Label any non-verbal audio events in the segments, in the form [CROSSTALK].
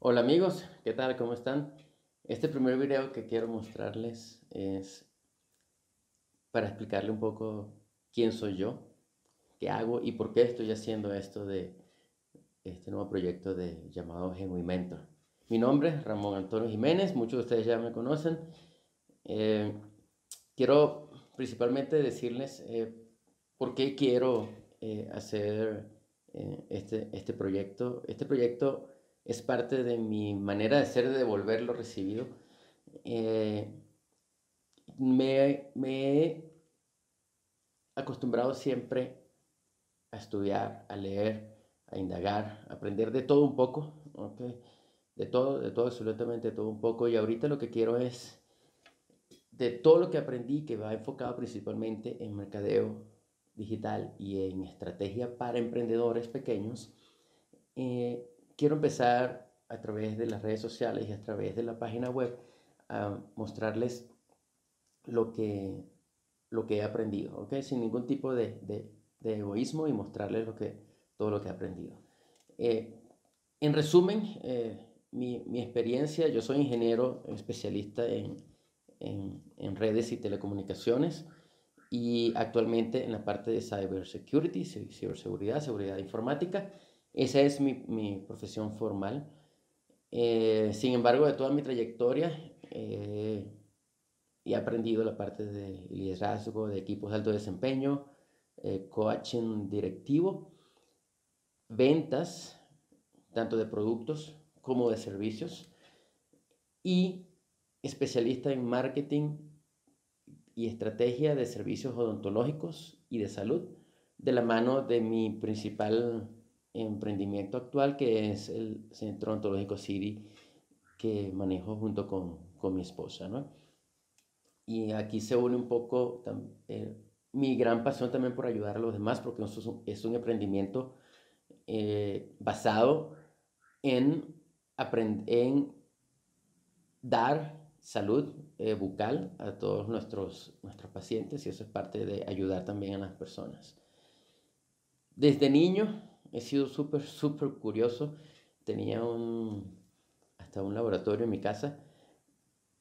Hola amigos, ¿qué tal? ¿Cómo están? Este primer video que quiero mostrarles es para explicarle un poco quién soy yo, qué hago y por qué estoy haciendo esto de este nuevo proyecto de llamado Genuine Mi nombre es Ramón Antonio Jiménez, muchos de ustedes ya me conocen. Eh, quiero principalmente decirles eh, por qué quiero eh, hacer este, este proyecto. Este proyecto es parte de mi manera de ser, de devolver lo recibido. Eh, me, he acostumbrado siempre a estudiar, a leer, a indagar, a aprender de todo un poco, de todo, de todo, absolutamente de todo un poco. Y ahorita lo que quiero es, de todo lo que aprendí, que va enfocado principalmente en mercadeo digital y en estrategia para emprendedores pequeños, eh, quiero empezar a través de las redes sociales y a través de la página web a mostrarles lo que, lo que he aprendido, ¿ok? Sin ningún tipo de, de, egoísmo y mostrarles lo que, todo lo que he aprendido. Eh, en resumen, eh, mi, mi, experiencia, yo soy ingeniero especialista en, en, en, redes y telecomunicaciones y actualmente en la parte de cybersecurity, ciberseguridad, seguridad informática esa es mi, profesión formal. Eh, sin embargo, de toda mi trayectoria, eh, he aprendido la parte de liderazgo, de equipos de alto desempeño, eh, coaching directivo, ventas, tanto de productos como de servicios, y especialista en marketing y estrategia de servicios odontológicos y de salud, de la mano de mi principal emprendimiento actual que es el Centro Ontológico City que manejo junto con, con mi esposa, ¿no? Y aquí se une un poco eh, mi gran pasión también por ayudar a los demás, porque es un, es un emprendimiento eh, basado en, en dar salud eh, bucal a todos nuestros, nuestros pacientes y eso es parte de ayudar también a las personas. Desde niño he sido súper, súper curioso. Tenía un, hasta un laboratorio en mi casa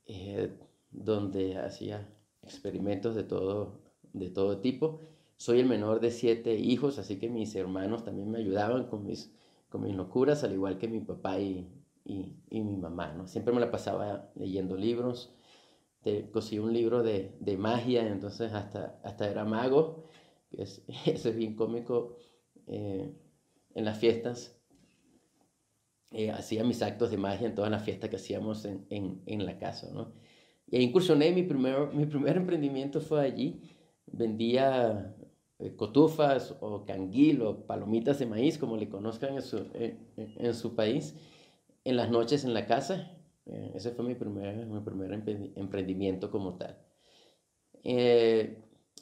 eh, donde hacía experimentos de todo, de todo tipo. Soy el menor de siete hijos, así que mis hermanos también me ayudaban con mis, con mis locuras, al igual que mi papá y, y, mi mamá. ¿no? Siempre me la pasaba leyendo libros. Te, cosí un libro de, de, magia, entonces hasta, hasta era mago. Es, [LAUGHS] eso es bien cómico. Eh, en las fiestas. Eh, hacía mis actos de magia en todas las fiestas que hacíamos en, en, en la casa, ¿no? Y ahí incursioné, mi primer, mi primer emprendimiento fue allí. Vendía eh, cotufas o canguil o palomitas de maíz, como le conozcan en su, en su país, en las noches en la casa. Eh, ese fue mi primer, mi primer emprendimiento como tal.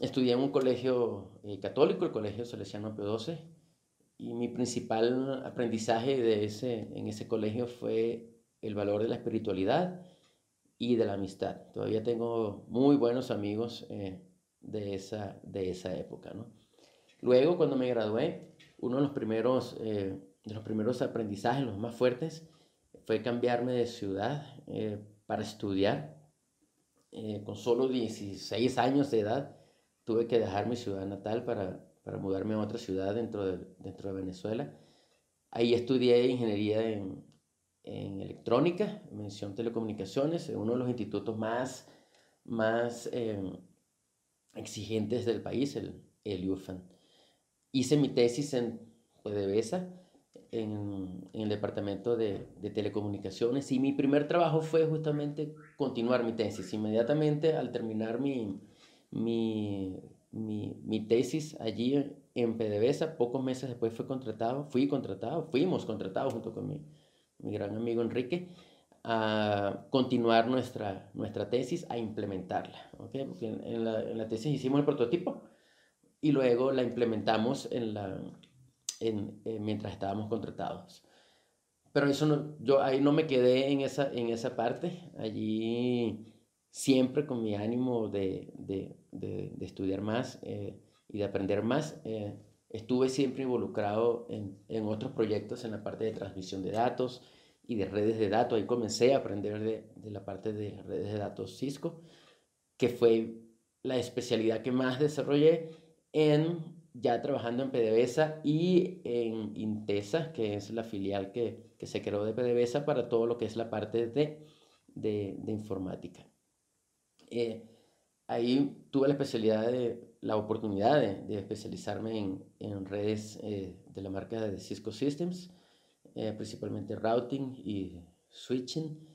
estudié en un colegio católico, el Colegio Salesiano P12, y mi principal aprendizaje de ese, en ese colegio fue el valor de la espiritualidad y de la amistad. Todavía tengo muy buenos amigos eh, de, esa, de esa época. ¿no? Luego, cuando me gradué, uno de los primeros, eh, de los primeros aprendizajes, los más fuertes, fue cambiarme de ciudad eh, para estudiar. con solo 16 años de edad, tuve que dejar mi ciudad natal para, para mudarme a otra ciudad dentro de, dentro de Venezuela. Ahí estudié ingeniería en, en electrónica, mención telecomunicaciones, en uno de los institutos más, más em, exigentes del país, el, el UFAN. Hice mi tesis en PDVSA, en, en el departamento de, de, telecomunicaciones, y mi primer trabajo fue justamente continuar mi tesis. Inmediatamente al terminar mi, mi mi, mi, tesis allí en PDVSA. Pocos meses después fue contratado, fui contratado, fuimos contratados junto con mi, mi gran amigo Enrique a continuar nuestra, nuestra tesis, a implementarla. ¿okay? Porque en, la, en, la, tesis hicimos el prototipo y luego la implementamos en la, en, eh, mientras estábamos contratados. Pero eso no, yo ahí no me quedé en esa, en esa parte. Allí siempre con mi ánimo de, de, de, estudiar más eh, y de aprender más, eh, estuve siempre involucrado en, en, otros proyectos en la parte de transmisión de datos y de redes de datos. Ahí comencé a aprender de, la parte de redes de datos Cisco, que fue la especialidad que más desarrollé en ya trabajando en PDVSA y en Intesa, que es la filial que, que se creó de PDVSA para todo lo que es la parte de, de informática. Eh, ahí tuve la especialidad de la oportunidad de, de especializarme en, en redes eh, de la marca de Cisco Systems, eh, principalmente routing y switching.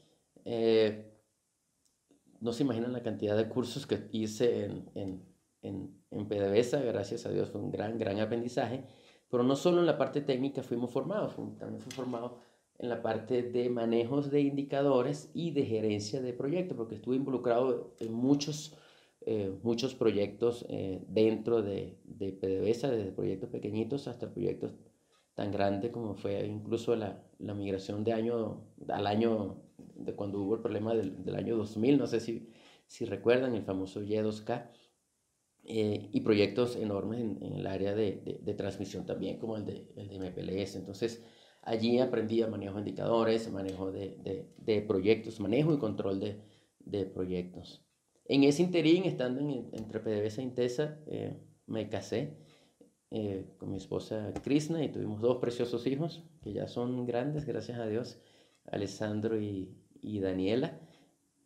no se imaginan la cantidad de cursos que hice en, en, en, en PDVSA, gracias a Dios fue un gran, gran aprendizaje, pero no solo en la parte técnica fuimos formados, también fui formado en la parte de manejos de indicadores y de gerencia de proyectos, porque estuve involucrado en muchos, eh, muchos proyectos eh, dentro de, de PDVSA, desde proyectos pequeñitos hasta proyectos tan grandes como fue incluso la, la migración de año al año de cuando hubo el problema del, del año 2000, no sé si, si recuerdan el famoso Y2K, eh, y proyectos enormes en, en el área de, de, de, transmisión también, como el de, el de MPLS. Entonces, allí aprendí a manejo de indicadores, manejo de, de proyectos, manejo y control de, proyectos. En ese interín, estando en, entre PDVSA e Intesa, eh, me casé eh, con mi esposa Krishna y tuvimos dos preciosos hijos que ya son grandes, gracias a Dios, Alessandro y, y Daniela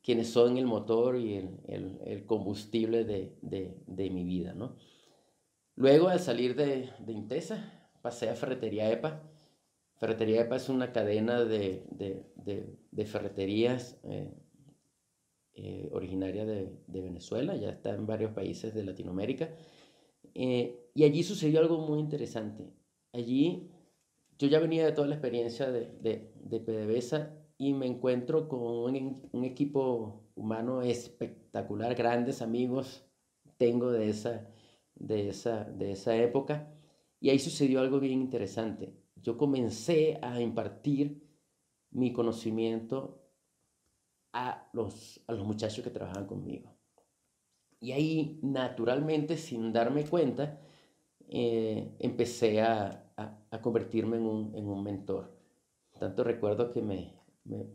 quienes son el motor y el, el, combustible de, de, de, mi vida, ¿no? Luego, al salir de, de, Intesa, pasé a Ferretería EPA. Ferretería EPA es una cadena de, de ferreterías eh, eh, originaria de, Venezuela, ya está en varios países de Latinoamérica. Eh, y allí sucedió algo muy interesante. Allí yo ya venía de toda la experiencia de, de PDVSA y me encuentro con un, equipo humano espectacular, grandes amigos tengo de esa, de, esa, de esa época. Y ahí sucedió algo bien interesante. Yo comencé a impartir mi conocimiento a los, a los muchachos que trabajaban conmigo. Y ahí, naturalmente, sin darme cuenta, eh, empecé a, a, convertirme en un, en un mentor. Tanto recuerdo que me, me,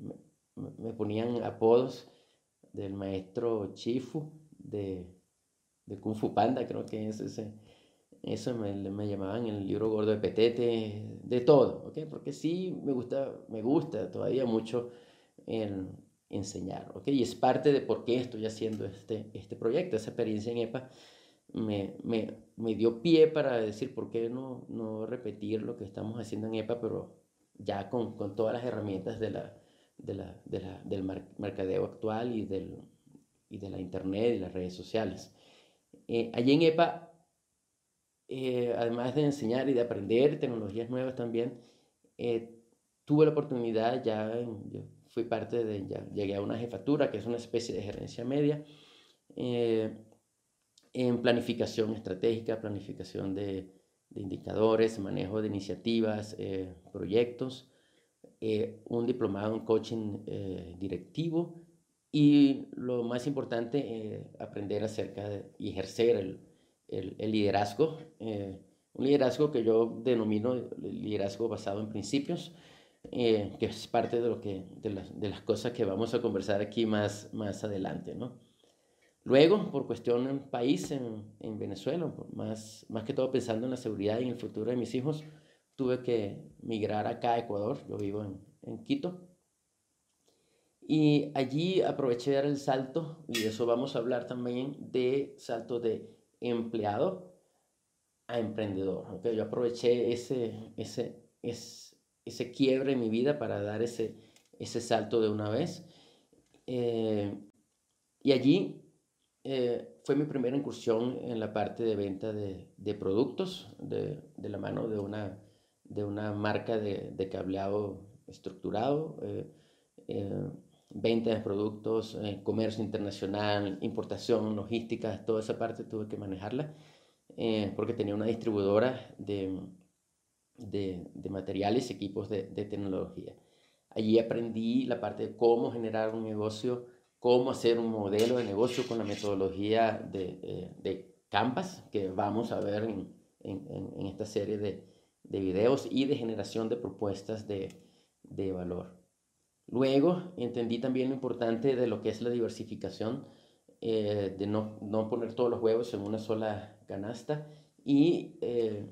me, ponían apodos del maestro Chifu de, de, Kung Fu Panda, creo que es ese. Eso me, me llamaban el libro gordo de Petete, de todo, ¿ok? Porque sí me gusta, me gusta todavía mucho el enseñar, ¿ok? Y es parte de por qué estoy haciendo este, este proyecto. Esa experiencia en EPA me, me, me dio pie para decir por qué no, no repetir lo que estamos haciendo en EPA, pero ya con, con todas las herramientas de la, de la, de la, del mercadeo actual y, del, y de la internet y las redes sociales. Eh, allí en EPA, eh, además de enseñar y de aprender tecnologías nuevas también, eh, tuve la oportunidad, ya yo fui parte de, ya llegué a una jefatura que es una especie de gerencia media, en planificación estratégica, planificación de, de indicadores, manejo de iniciativas, proyectos, eh, un diplomado en coaching eh, directivo y lo más importante, eh, aprender acerca de, y ejercer el, el, liderazgo, un liderazgo que yo denomino liderazgo basado en principios, que es parte de, lo que, de, las, de las cosas que vamos a conversar aquí más, más adelante. ¿no? Luego, por cuestión en país, en, en Venezuela, más, más que todo pensando en la seguridad y en el futuro de mis hijos, tuve que migrar acá a Ecuador, yo vivo en, en Quito. Y allí aproveché de dar el salto, y de eso vamos a hablar también, de salto de empleado a emprendedor. ¿okay? Yo aproveché ese, ese, ese, quiebre en mi vida para dar ese, ese salto de una vez. Eh, y allí eh, fue mi primera incursión en la parte de venta de, de productos, de, de, la mano de una de una marca de, de cableado estructurado, eh, venta de productos, eh, comercio internacional, importación, logística, toda esa parte tuve que manejarla porque tenía una distribuidora de, de, materiales y equipos de, tecnología. Allí aprendí la parte de cómo generar un negocio, cómo hacer un modelo de negocio con la metodología de, de Canvas que vamos a ver en, en, en esta serie de, de videos y de generación de propuestas de valor. Luego entendí también lo importante de lo que es la diversificación, eh, de no, no, poner todos los huevos en una sola canasta y, eh,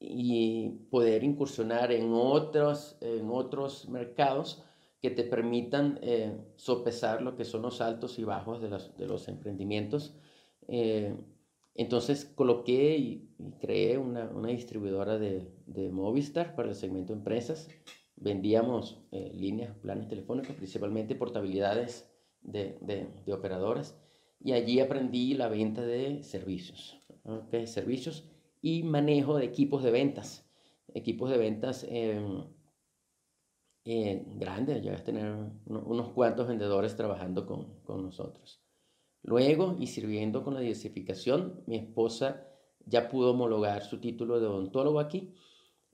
y poder incursionar en otros, en otros mercados que te permitan eh, sopesar lo que son los altos y bajos de los, de los emprendimientos. entonces coloqué y, creé una, una distribuidora de, de Movistar para el segmento empresas vendíamos eh, líneas, planes telefónicos, principalmente portabilidades de, de, operadoras. Y allí aprendí la venta de servicios, ¿okay? servicios y manejo de equipos de ventas. Equipos de ventas em, eh, grandes, llegas a tener unos cuantos vendedores trabajando con, con nosotros. Luego, y sirviendo con la diversificación, mi esposa ya pudo homologar su título de odontólogo aquí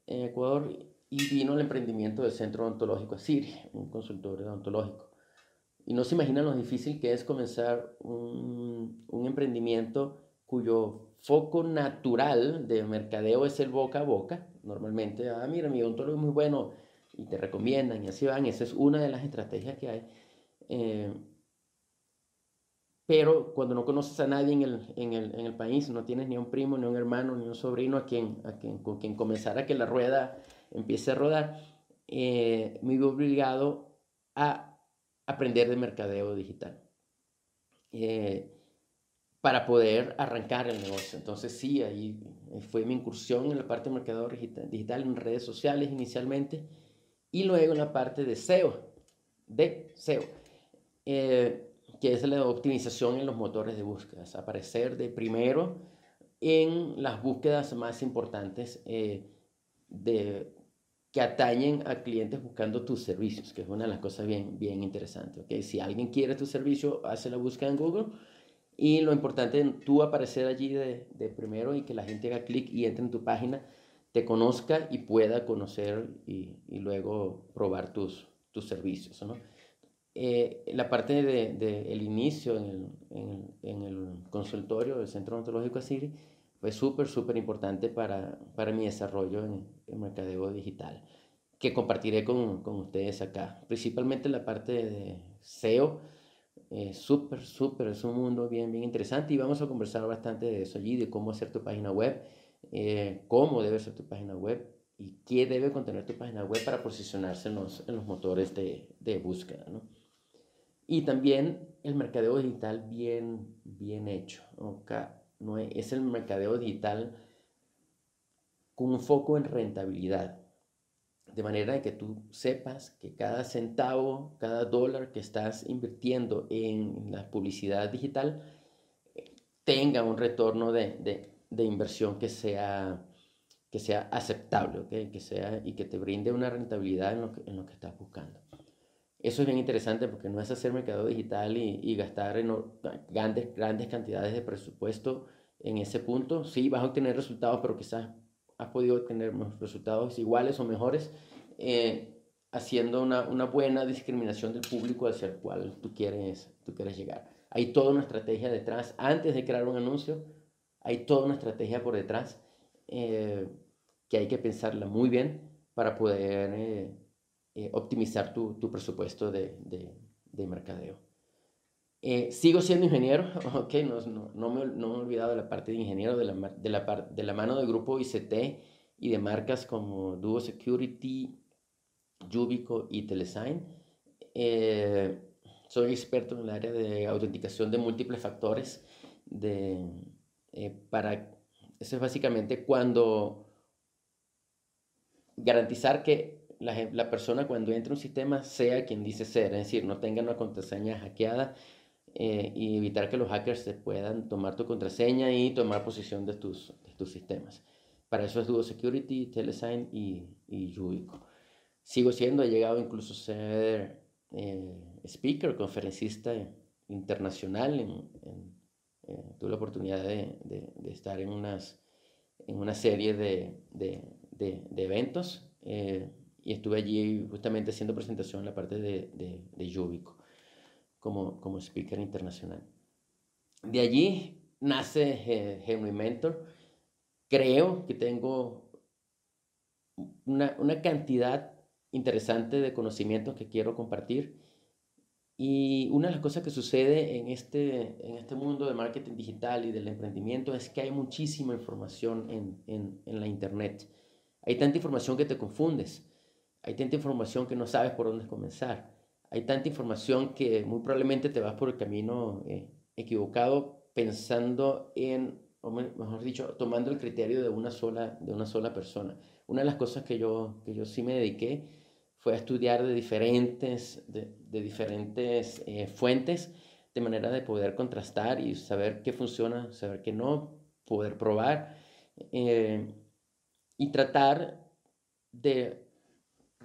en Ecuador y vino el emprendimiento del Centro Odontológico Asiri, un consultorio odontológico. Y no se imaginan lo difícil que es comenzar un, un emprendimiento cuyo foco natural de mercadeo es el boca a boca. Normalmente, ah, mira, mi odontólogo es muy bueno y te recomiendan y así van. Esa es una de las estrategias que hay. Eh, pero cuando no conoces a nadie en el, en, el, en el, país, no tienes ni un primo, ni un hermano, ni un sobrino a quien, a quien, con quien comenzar a que la rueda empiece a rodar, eh, me vi obligado a aprender de mercadeo digital eh, para poder arrancar el negocio. Entonces sí, ahí fue mi incursión en la parte de mercadeo digital, en redes sociales inicialmente y luego en la parte de SEO, de SEO, eh, que es la optimización en los motores de búsqueda, aparecer de primero en las búsquedas más importantes de, que atañen a clientes buscando tus servicios, que es una de las cosas bien, bien interesantes. ¿okay? Si alguien quiere tu servicio, hace la búsqueda en Google y lo importante es tú aparecer allí de, primero y que la gente haga clic y entre en tu página, te conozca y pueda conocer y, y luego probar tus, tus servicios. ¿no? Eh, la parte del de, el inicio en el, en, en el, consultorio del Centro Ontológico Asiri fue súper, súper importante para, para, mi desarrollo en, el mercadeo digital, que compartiré con, con, ustedes acá. Principalmente la parte de SEO, eh, súper, súper, es un mundo bien, bien interesante y vamos a conversar bastante de eso allí, de cómo hacer tu página web, eh, cómo debe ser tu página web y qué debe contener tu página web para posicionarse en los, en los motores de, de búsqueda. ¿no? Y también el mercadeo digital bien, bien hecho. ¿okay? No es, el mercadeo digital con un foco en rentabilidad. De manera que tú sepas que cada centavo, cada dólar que estás invirtiendo en la publicidad digital eh, tenga un retorno de, inversión que sea, que sea aceptable, que sea, y que te brinde una rentabilidad en lo que, en lo que estás buscando. Eso es bien interesante porque no es hacer mercado digital y, gastar en grandes, grandes cantidades de presupuesto en ese punto. Sí, vas a obtener resultados, pero quizás has podido obtener resultados iguales o mejores eh, haciendo una, una, buena discriminación del público hacia el cual tú quieres, tú quieres llegar. Hay toda una estrategia detrás. Antes de crear un anuncio, hay toda una estrategia por detrás eh, que hay que pensarla muy bien para poder eh, eh, optimizar tu, tu presupuesto de, de, de mercadeo. Eh, sigo siendo ingeniero, [LAUGHS] ok, no, no, no, me, no, me, he olvidado de la parte de ingeniero, de la, de la, de la mano del grupo ICT y de marcas como Duo Security, Yubico y Telesign. Eh, soy experto en el área de autenticación de múltiples factores. De, para, eso es básicamente cuando garantizar que la, persona cuando entra a un sistema sea quien dice ser, es decir, no tenga una contraseña hackeada eh, y evitar que los hackers se puedan tomar tu contraseña y tomar posesión de tus, de tus sistemas. Para eso es Duo Security, Telesign y, y Yubico. Sigo siendo, he llegado incluso a ser eh, speaker, conferencista internacional. En, eh, tuve la oportunidad de, de, estar en, unas, en una serie de, de eventos y estuve allí justamente haciendo presentación en la parte de, de, de Yubico como, como speaker internacional. De allí nace eh, Henry Mentor. Creo que tengo una, una, cantidad interesante de conocimientos que quiero compartir. Y una de las cosas que sucede en este, en este mundo de marketing digital y del emprendimiento es que hay muchísima información en, en, en la Internet. Hay tanta información que te confundes. Hay tanta información que no sabes por dónde comenzar. Hay tanta información que muy probablemente te vas por el camino eh, equivocado pensando en, o mejor dicho, tomando el criterio de una sola, de una sola persona. Una de las cosas que yo, que yo sí me dediqué fue a estudiar de diferentes, de, diferentes eh, fuentes, de manera de poder contrastar y saber qué funciona, saber qué no, poder probar eh, y tratar de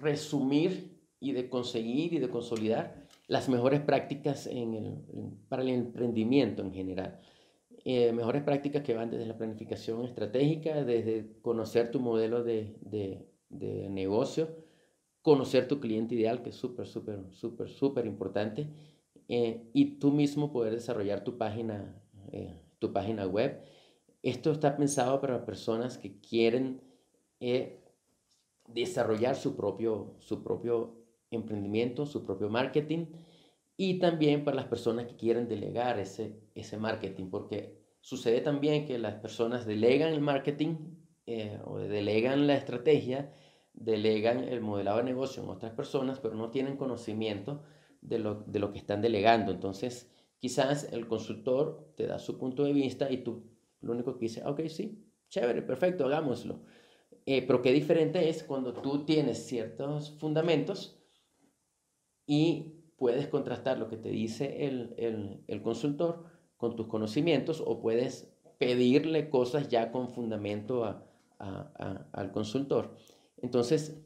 resumir y de conseguir y de consolidar las mejores prácticas en el, para el emprendimiento en general. Eh, mejores prácticas que van desde la planificación estratégica, desde conocer tu modelo de, de, de negocio, conocer tu cliente ideal, que es súper, súper, súper, súper importante, eh, y tú mismo poder desarrollar tu página, eh, tu página web. Esto está pensado para personas que quieren desarrollar su propio, su propio emprendimiento, su propio marketing y también para las personas que quieren delegar ese, ese marketing, porque sucede también que las personas delegan el marketing eh, o delegan la estrategia, delegan el modelado de negocio en otras personas, pero no tienen conocimiento de lo, de lo que están delegando. Entonces, quizás el consultor te da su punto de vista y tú lo único que dices, ok, sí, chévere, perfecto, hagámoslo. Eh, pero qué diferente es cuando tú tienes ciertos fundamentos y puedes contrastar lo que te dice el, el, consultor con tus conocimientos o puedes pedirle cosas ya con fundamento al consultor. Entonces,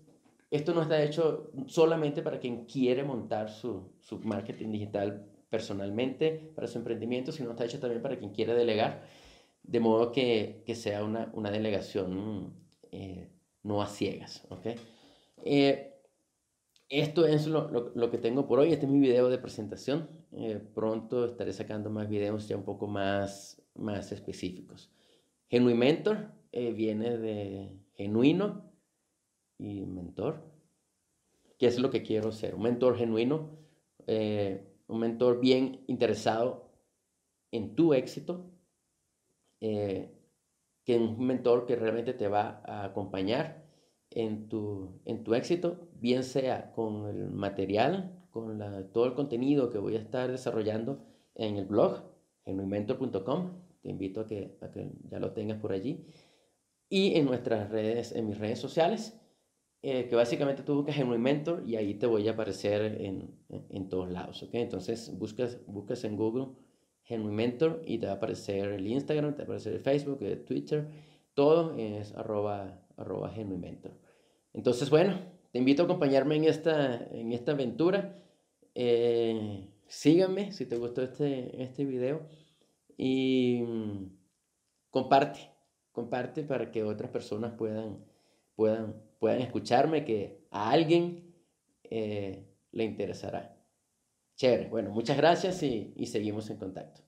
esto no está hecho solamente para quien quiere montar su, su, marketing digital personalmente para su emprendimiento, sino está hecho también para quien quiere delegar, de modo que, que sea una, una delegación eh, no a ciegas. ¿okay? Eh, esto es lo, que tengo por hoy. Este es mi video de presentación. Eh, pronto estaré sacando más videos ya un poco más, más específicos. Genuimentor viene de genuino y mentor. ¿Qué es lo que quiero ser? Un mentor genuino, un mentor bien interesado en tu éxito, que un mentor que realmente te va a acompañar en tu, en tu éxito, bien sea con el material, con todo el contenido que voy a estar desarrollando en el blog, genuinmentor.com, te invito a que, a que ya lo tengas por allí, y en nuestras redes, en mis redes sociales, eh, que básicamente tú buscas Genuinmentor y ahí te voy a aparecer en, en, todos lados, ¿ok? Entonces buscas, buscas en Google Henry Mentor y te va a aparecer el Instagram, te va a aparecer el Facebook, el Twitter, todo es arroba, arroba Mentor. Entonces, bueno, te invito a acompañarme en esta, en esta aventura. Eh, síganme si te gustó este, este video y mm, comparte, comparte para que otras personas puedan, puedan, puedan escucharme, que a alguien eh, le interesará. Chévere. Bueno, muchas gracias y, y seguimos en contacto.